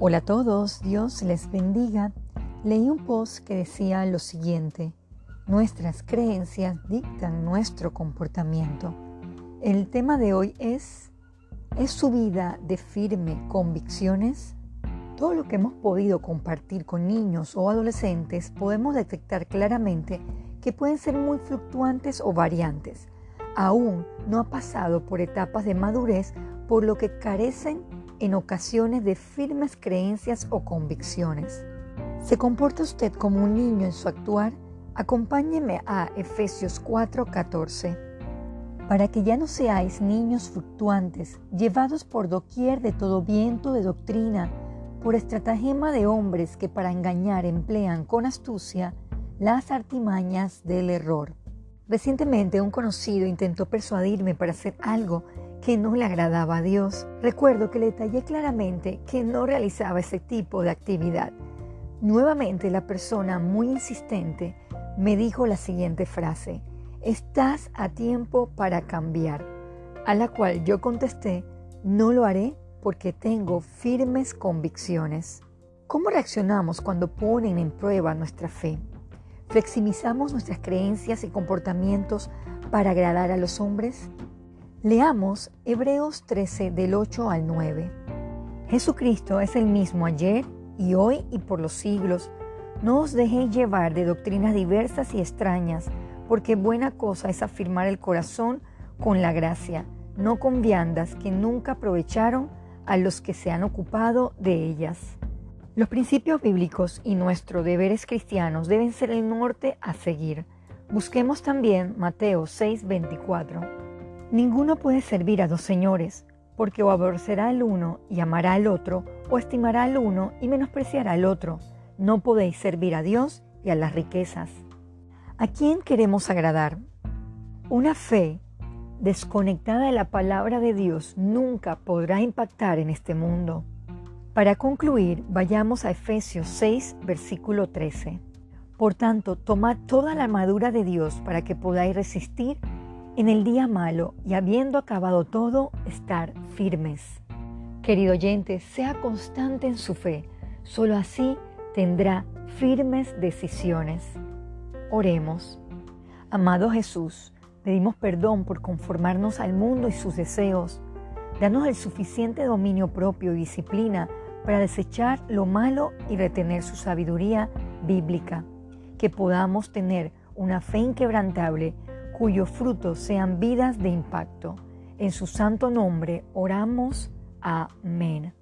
Hola a todos, Dios les bendiga. Leí un post que decía lo siguiente, nuestras creencias dictan nuestro comportamiento. El tema de hoy es, ¿es su vida de firme convicciones? Todo lo que hemos podido compartir con niños o adolescentes podemos detectar claramente que pueden ser muy fluctuantes o variantes. Aún no ha pasado por etapas de madurez por lo que carecen en ocasiones de firmes creencias o convicciones. ¿Se comporta usted como un niño en su actuar? Acompáñeme a Efesios 4:14. Para que ya no seáis niños fluctuantes, llevados por doquier de todo viento de doctrina, por estratagema de hombres que para engañar emplean con astucia las artimañas del error. Recientemente un conocido intentó persuadirme para hacer algo que no le agradaba a Dios. Recuerdo que le detallé claramente que no realizaba ese tipo de actividad. Nuevamente la persona muy insistente me dijo la siguiente frase, estás a tiempo para cambiar, a la cual yo contesté, no lo haré porque tengo firmes convicciones. ¿Cómo reaccionamos cuando ponen en prueba nuestra fe? ¿Fleximizamos nuestras creencias y comportamientos para agradar a los hombres? Leamos Hebreos 13 del 8 al 9. Jesucristo es el mismo ayer y hoy y por los siglos. No os dejéis llevar de doctrinas diversas y extrañas, porque buena cosa es afirmar el corazón con la gracia, no con viandas que nunca aprovecharon a los que se han ocupado de ellas. Los principios bíblicos y nuestros deberes cristianos deben ser el norte a seguir. Busquemos también Mateo 6:24. Ninguno puede servir a dos señores, porque o aborrecerá al uno y amará al otro, o estimará al uno y menospreciará al otro. No podéis servir a Dios y a las riquezas. ¿A quién queremos agradar? Una fe desconectada de la palabra de Dios nunca podrá impactar en este mundo. Para concluir, vayamos a Efesios 6, versículo 13. Por tanto, tomad toda la armadura de Dios para que podáis resistir en el día malo y habiendo acabado todo, estar firmes. Querido oyente, sea constante en su fe, solo así tendrá firmes decisiones. Oremos. Amado Jesús, pedimos perdón por conformarnos al mundo y sus deseos. Danos el suficiente dominio propio y disciplina para desechar lo malo y retener su sabiduría bíblica. Que podamos tener una fe inquebrantable cuyos frutos sean vidas de impacto. En su santo nombre oramos. Amén.